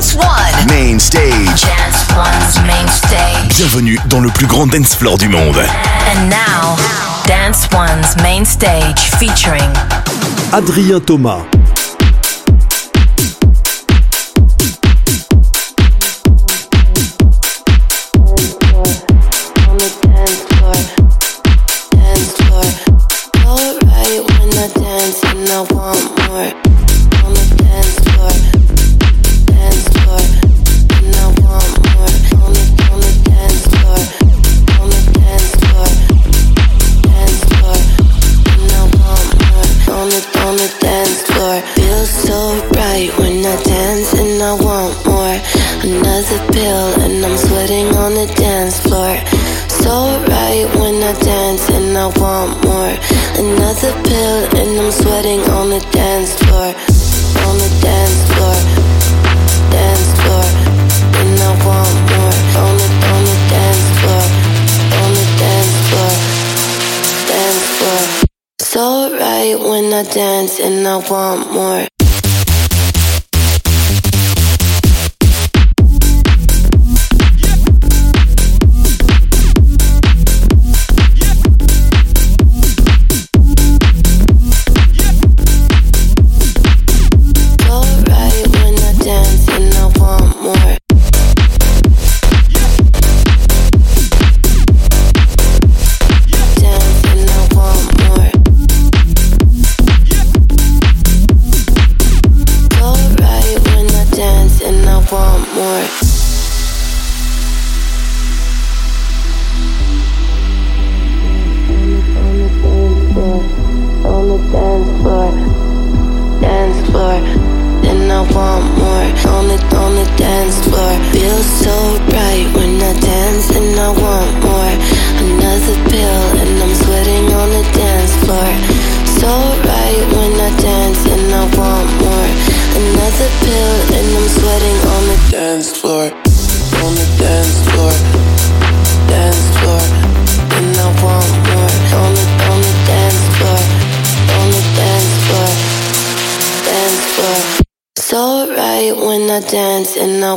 Dance One. Main stage. Dance One's main stage. Bienvenue dans le plus grand dance floor du monde. And now, Dance One's main stage featuring Adrien Thomas. Want more.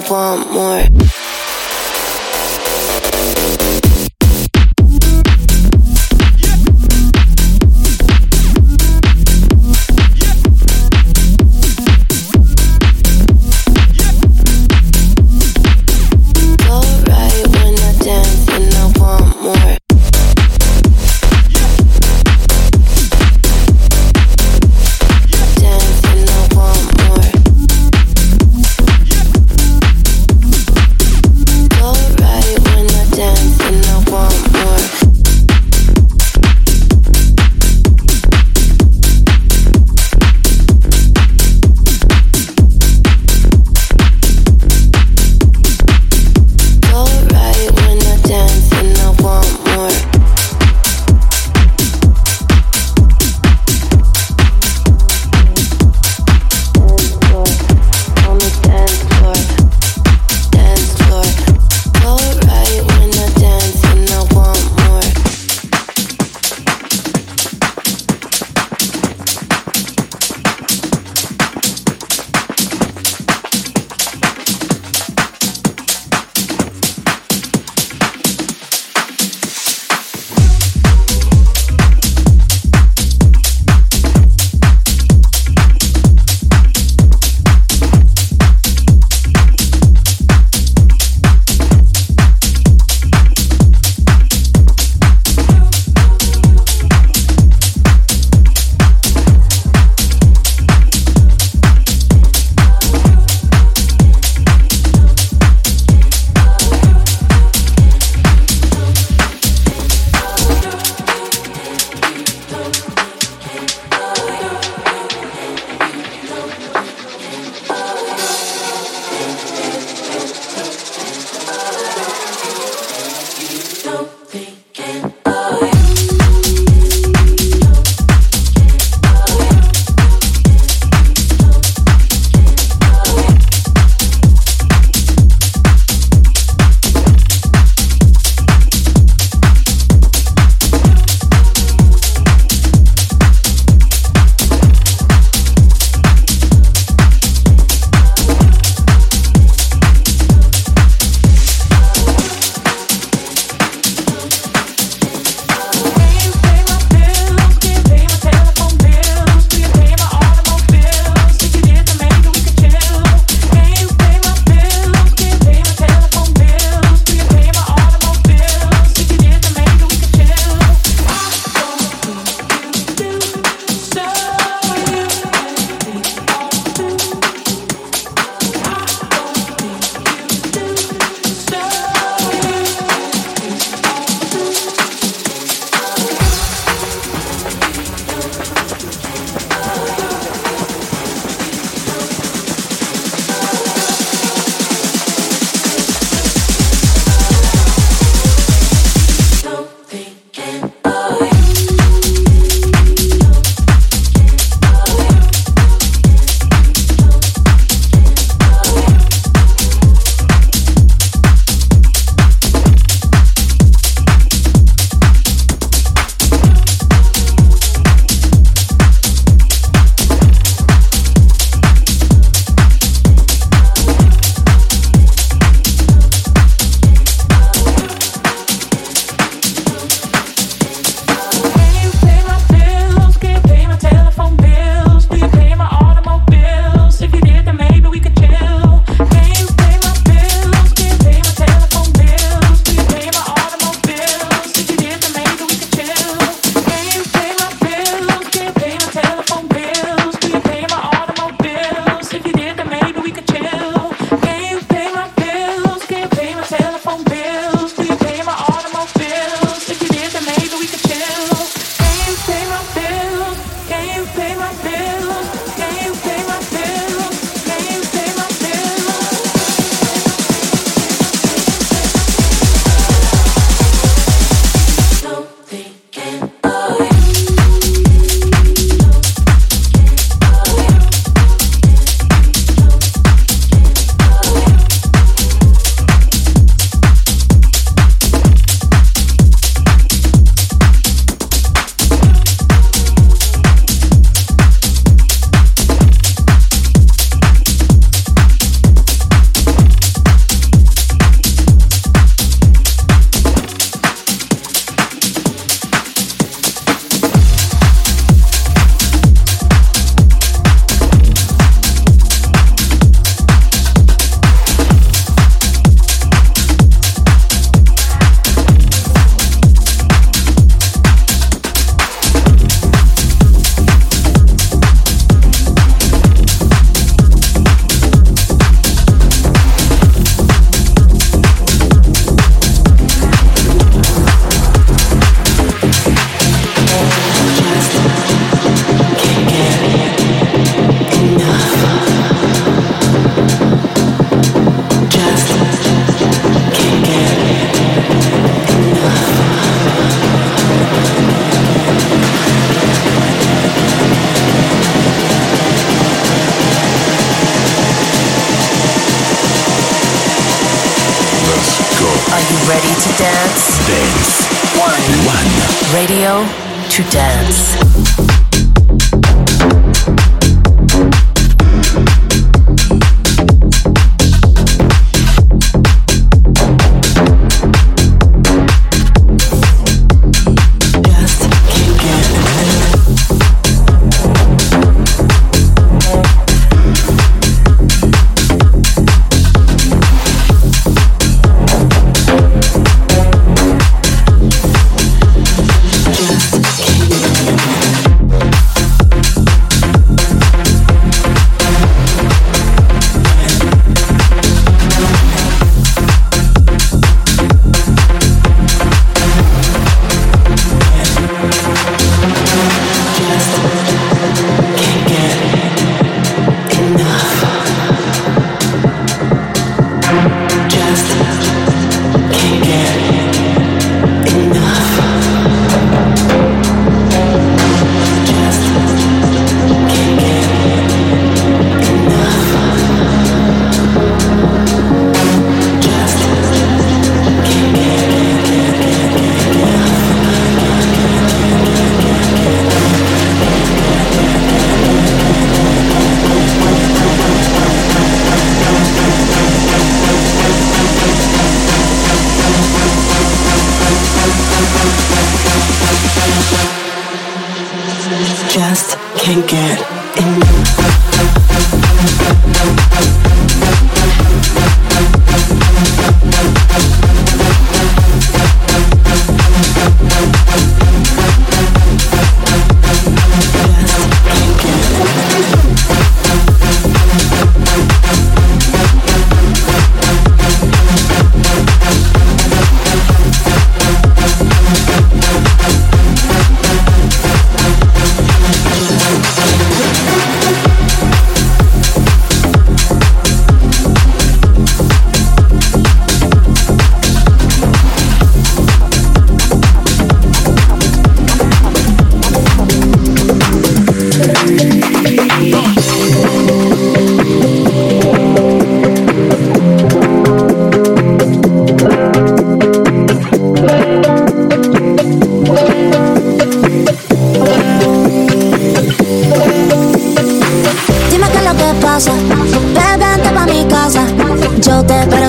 want more.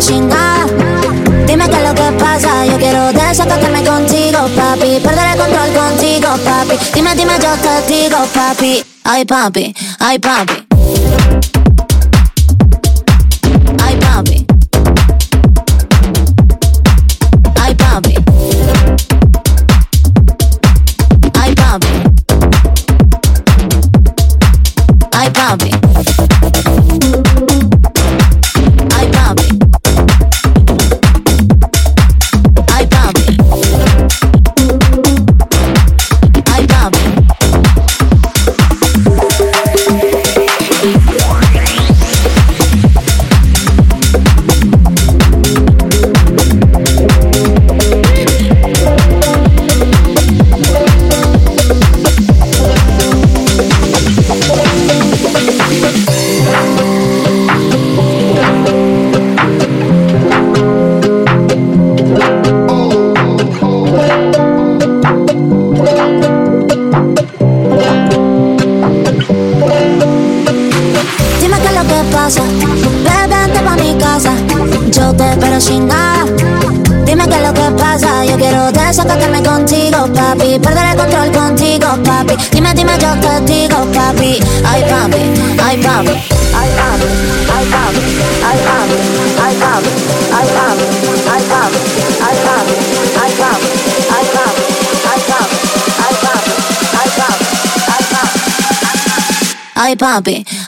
Dime qué es lo que pasa, yo quiero desacatarme contigo, papi. Perder el control contigo, papi. Dime, dime, yo te digo, papi. Ay, papi, ay, papi.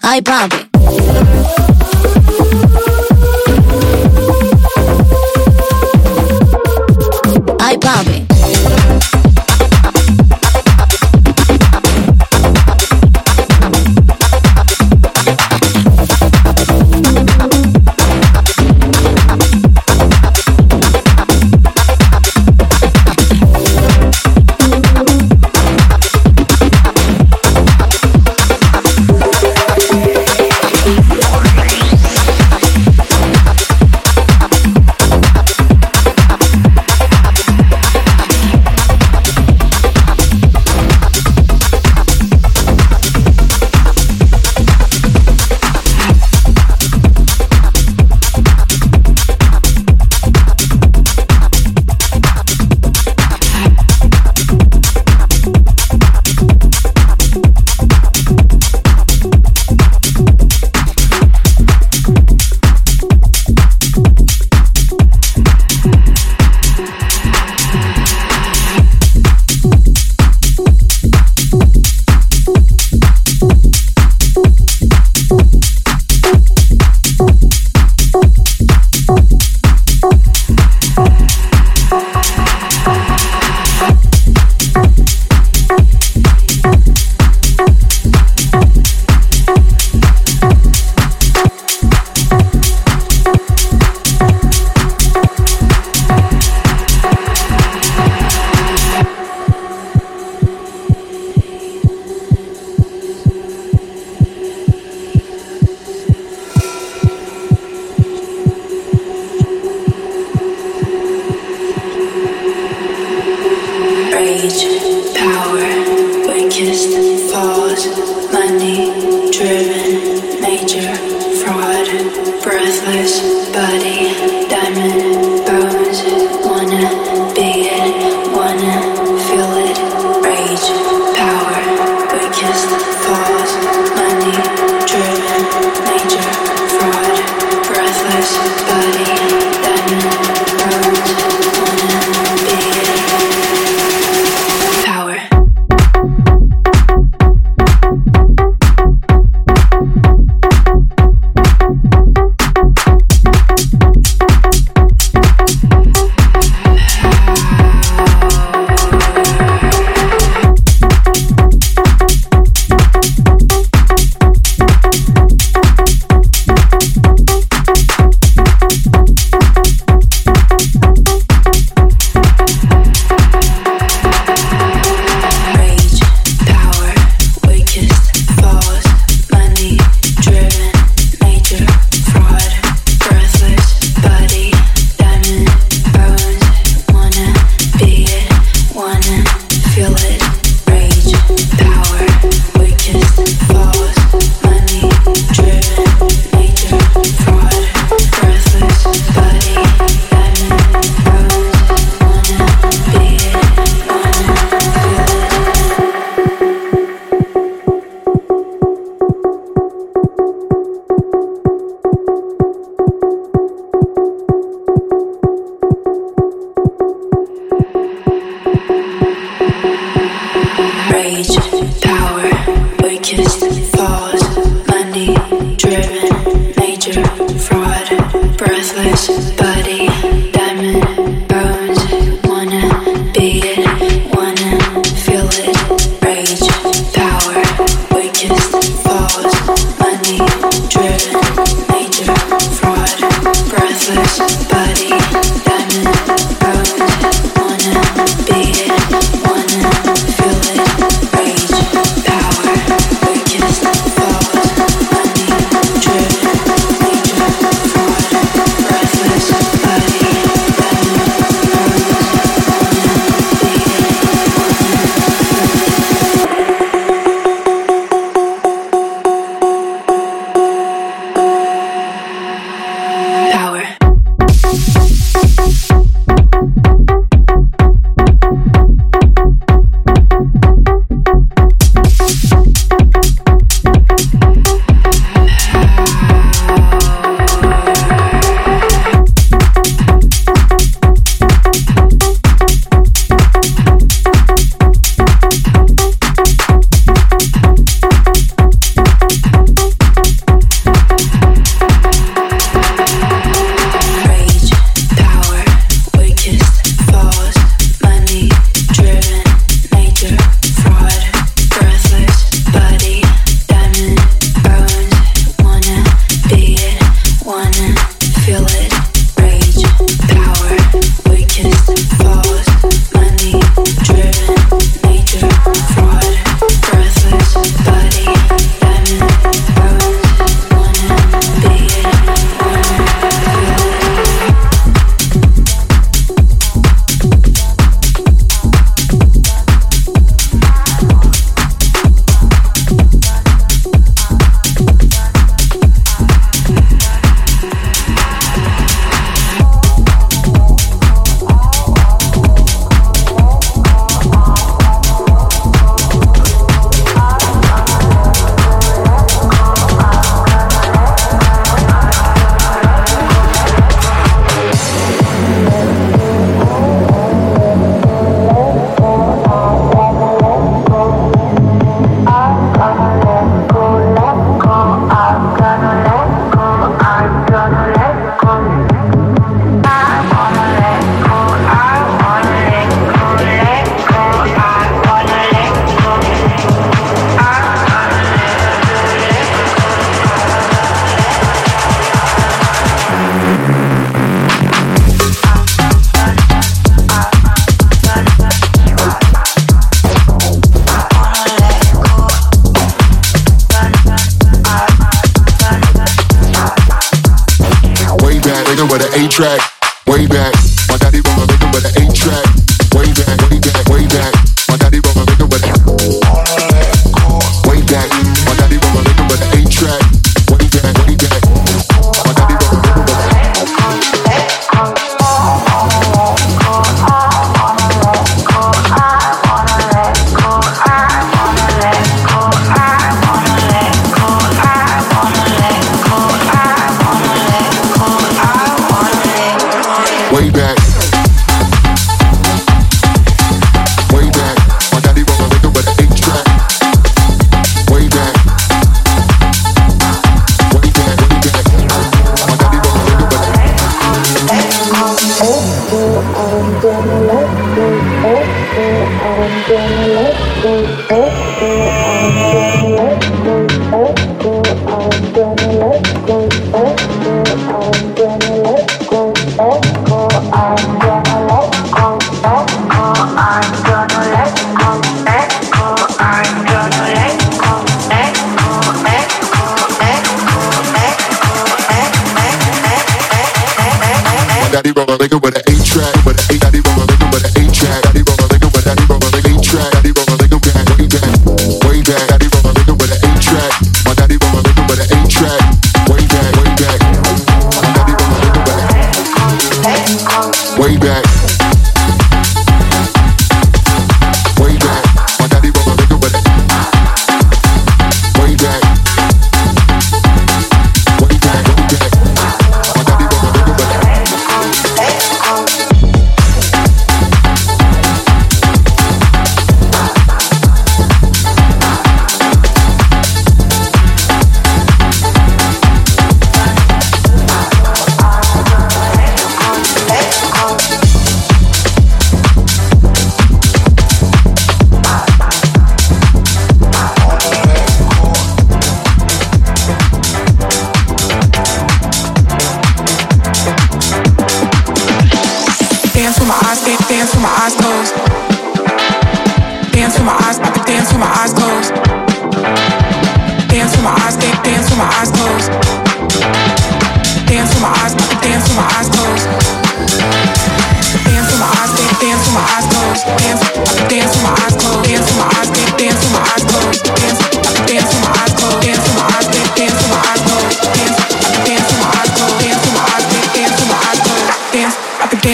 Ay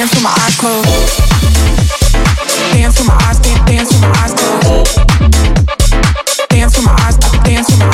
dance with my eyes closed. Dance with my eyes, dance with my eyes closed. Dance with my eyes, dance with my.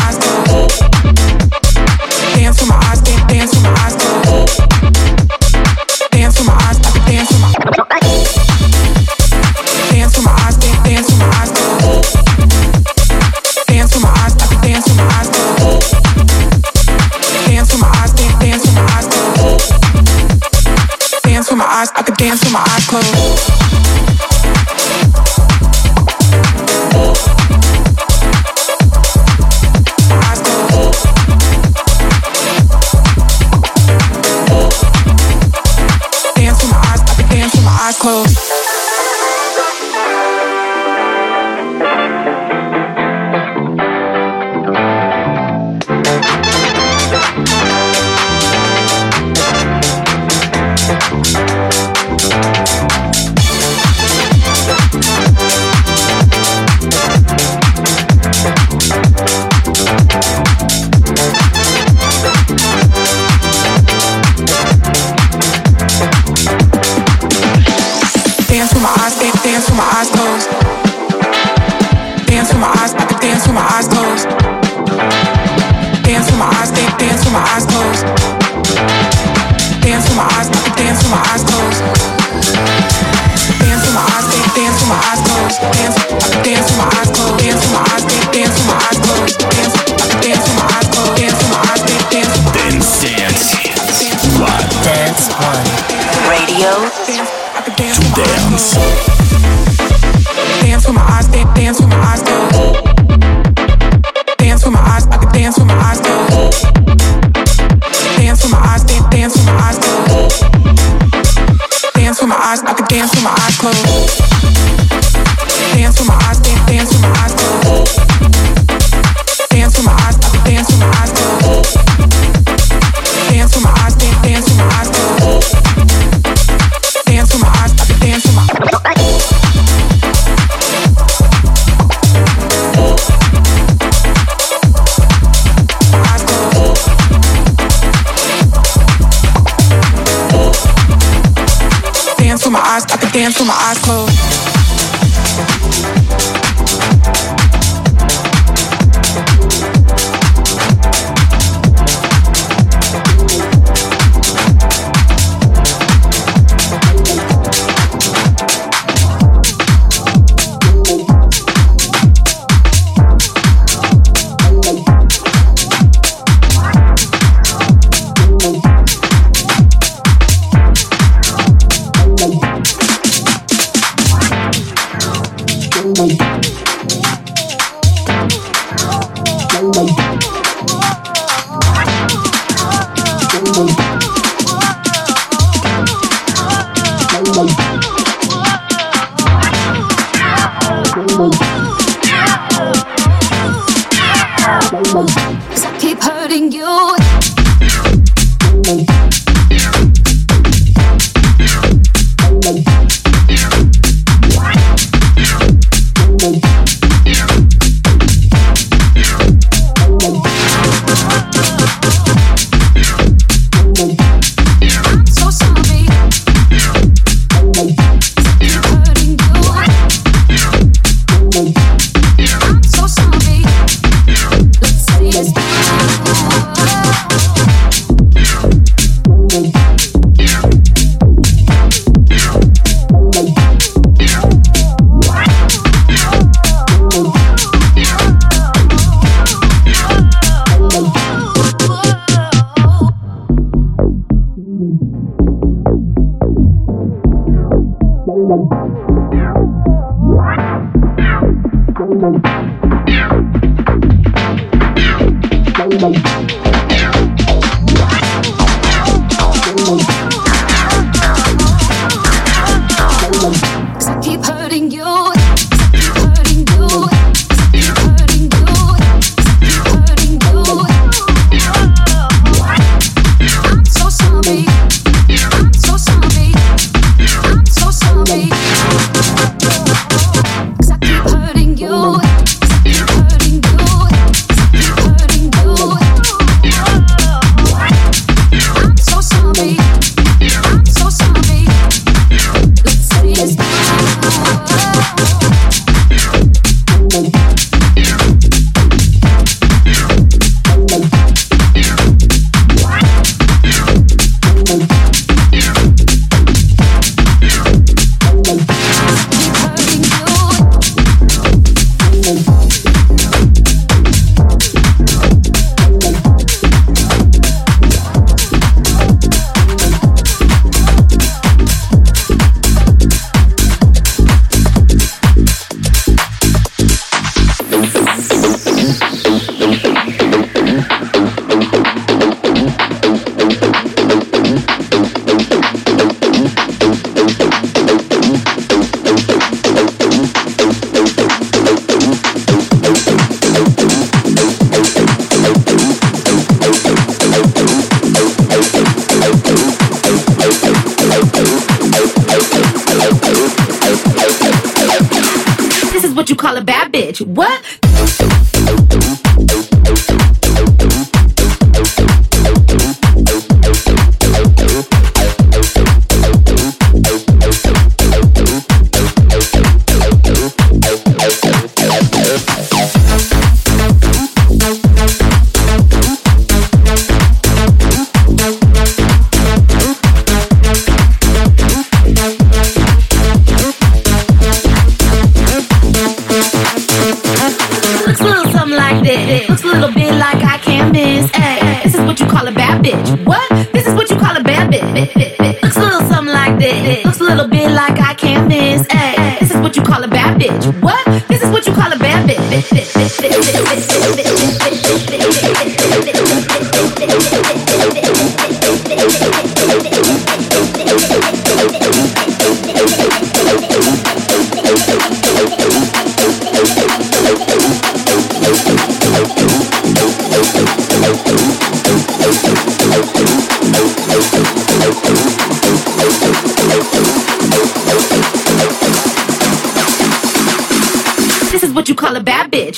In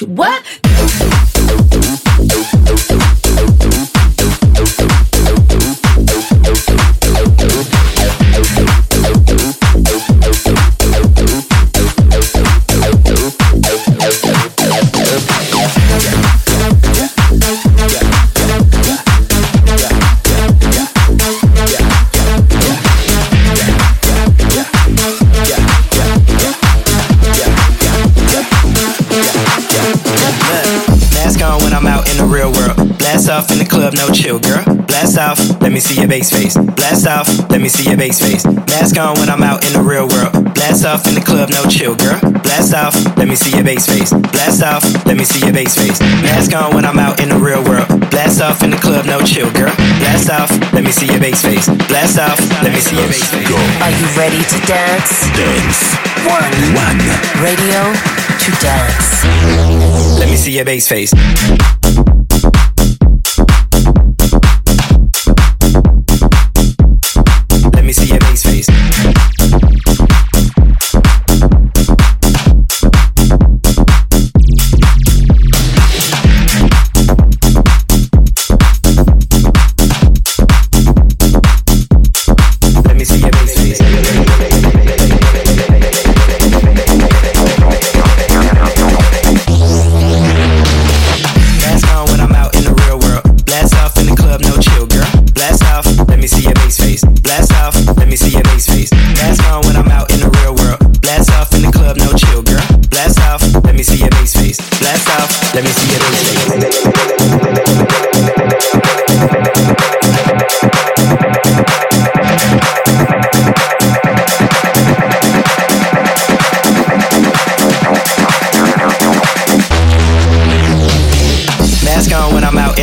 the let me see your bass face. Blast off, let me see your bass face. Mask on when I'm out in the real world. Blast off in the club, no chill, girl. Blast off, let me see your bass face. Blast off, let me see your bass face. Mask on when I'm out in the real world. Blast off in the club, no chill, girl. Blast off, let me see your bass face. Blast off, let me see your bass face. Are you ready to dance? Dance. One. One. Radio to dance. Let me see your bass face.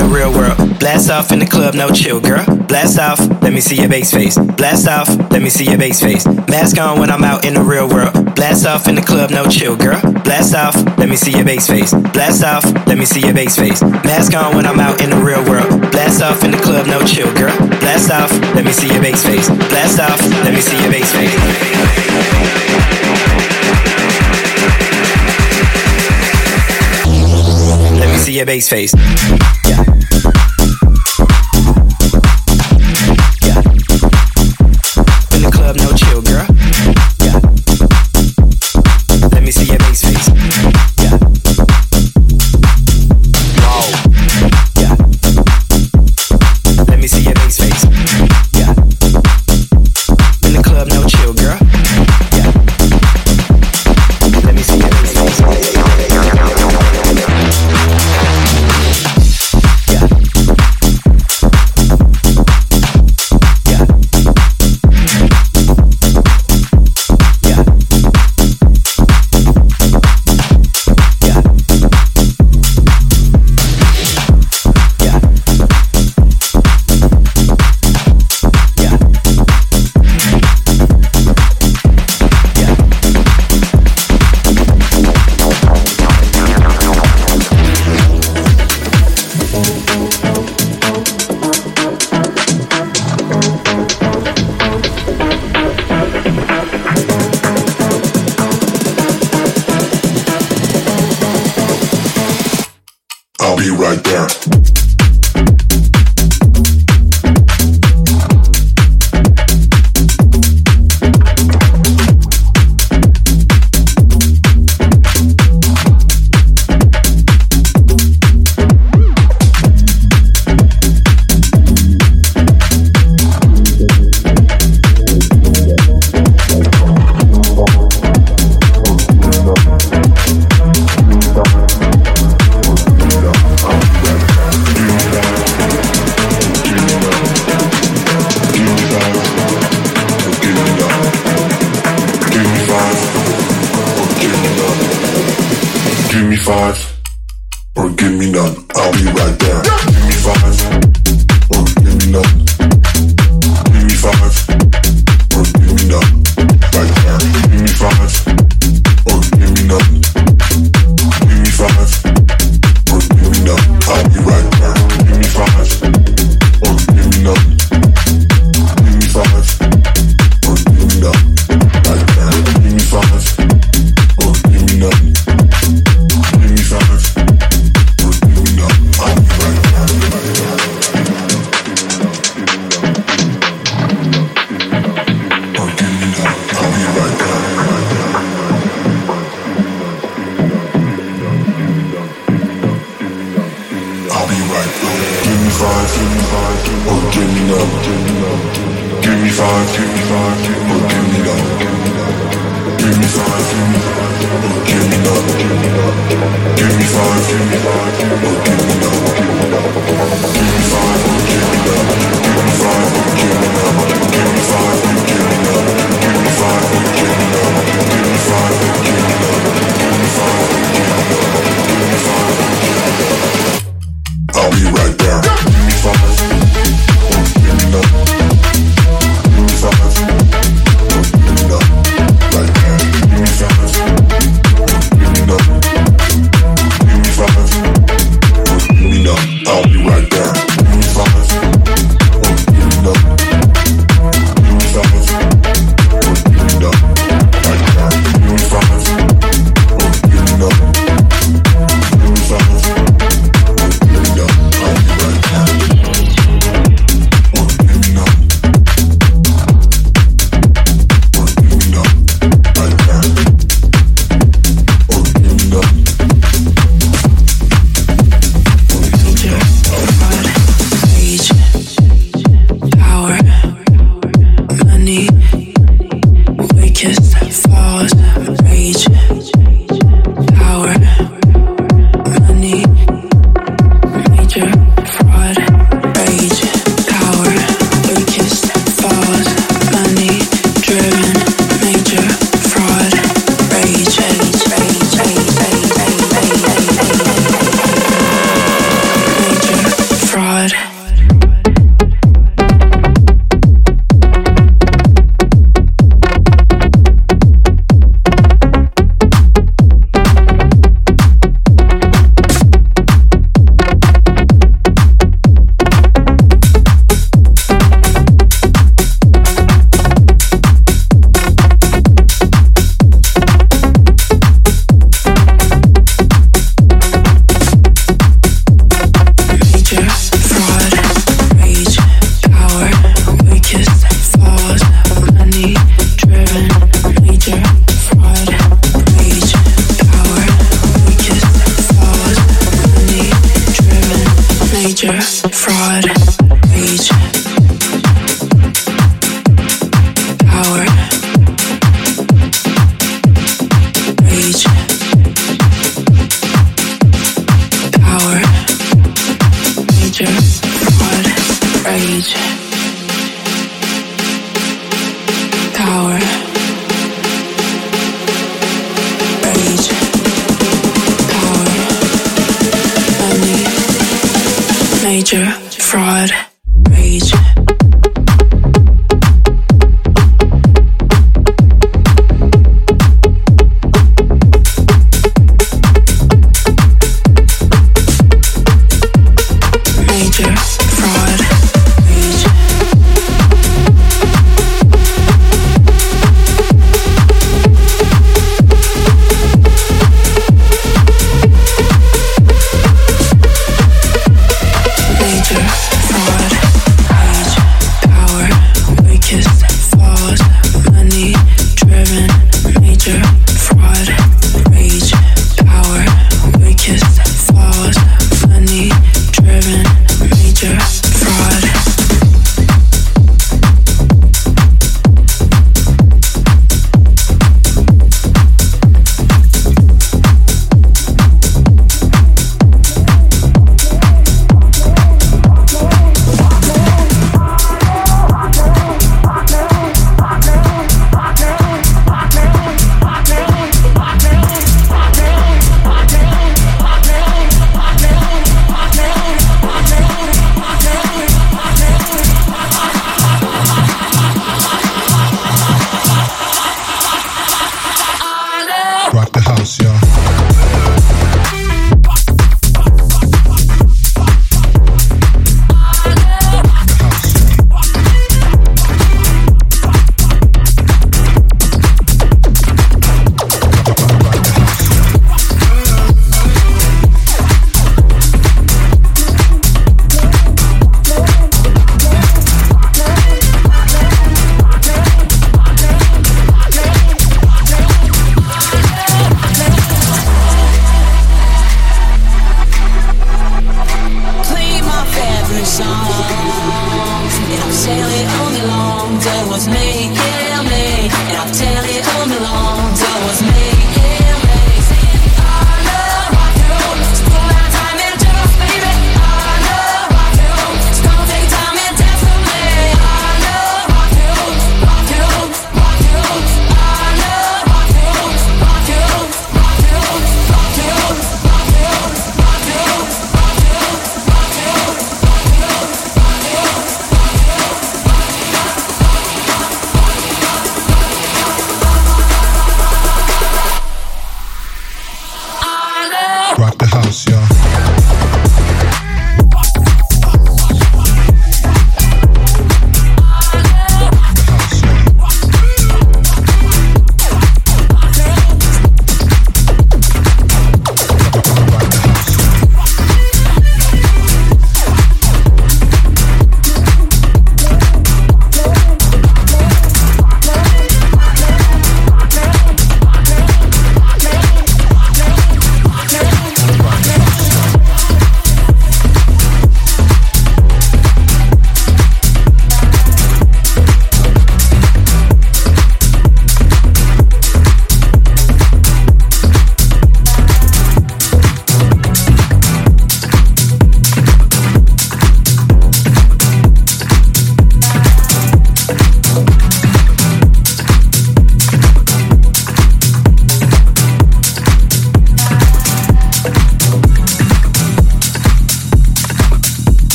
The real world. Blast off in the club, no chill, girl. Blast off, let me see your bass face. Blast off, let me see your bass face. Mask on when I'm out in the real world. Blast off in the club, no chill, girl. Blast off, let me see your bass face. Blast off, let me see your bass face. Mask on when I'm out in the real world. Blast off in the club, no chill, girl. Blast off, let me see your bass face. Blast off, let me see your bass face. Your bass face. Yeah.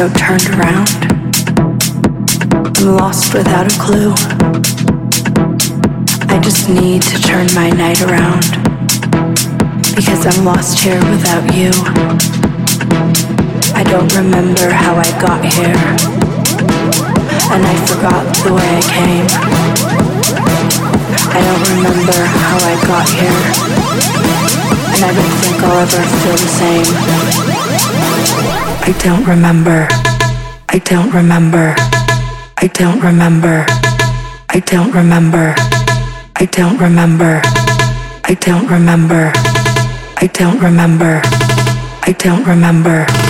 So turned around. I'm lost without a clue. I just need to turn my night around. Because I'm lost here without you. I don't remember how I got here. And I forgot the way I came. I don't remember how I got here and I don't think I'll ever feel the same. I don't remember. I don't remember. I don't remember. I don't remember. I don't remember. I don't remember. I don't remember. I don't remember.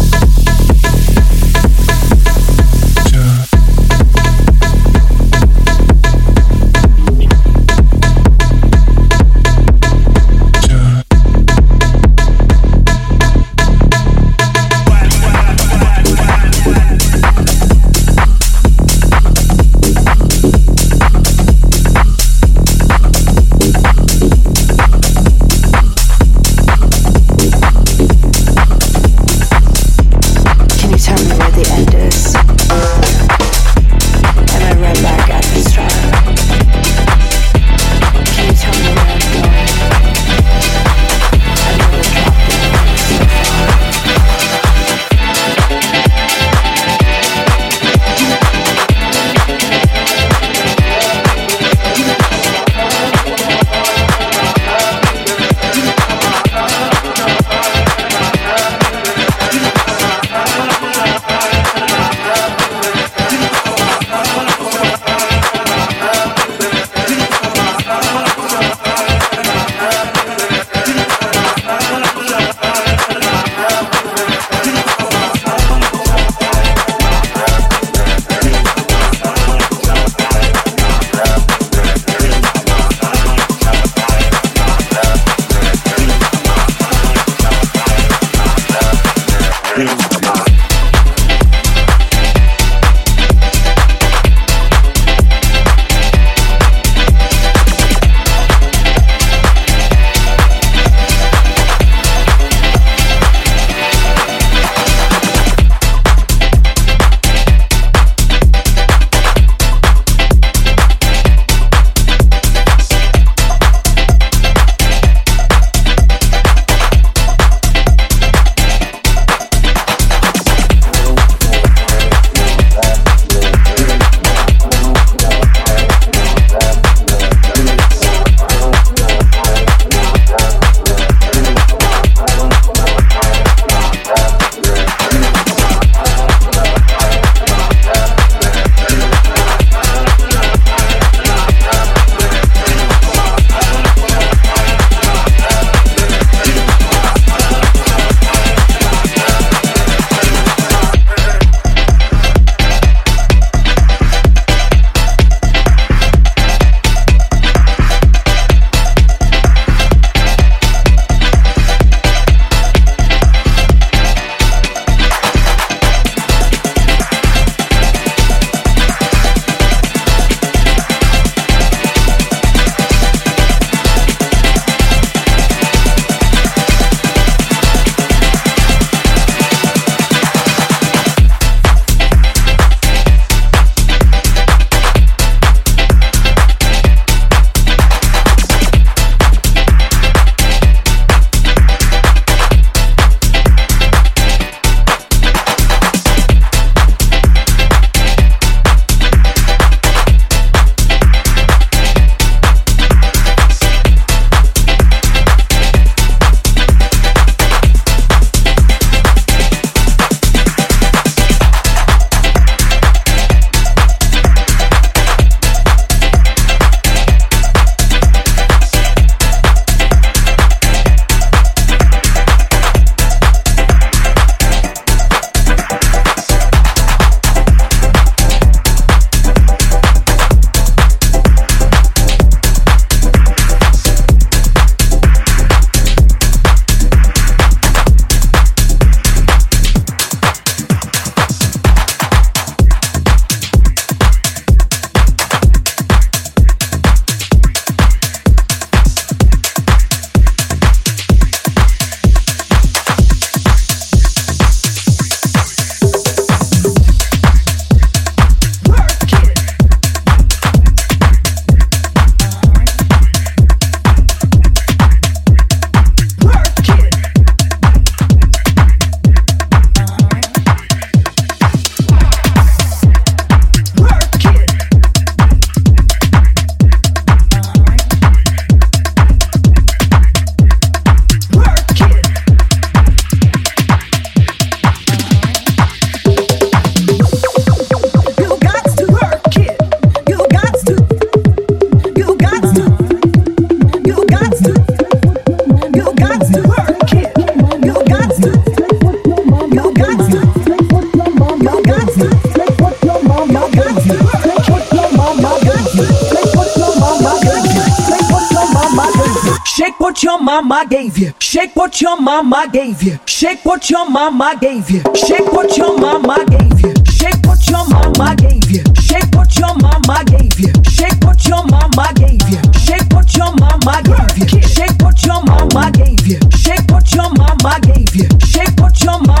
mama gave you. Shake what your mama gave you. Shake what your mama gave you. Shake what your mama gave you. Shake what your mama gave you. Shake what your mama gave you. Shake what your mama gave you. Shake what your mama gave you. Shake what your mama gave you. Shake what your mama gave you. Shake what your mama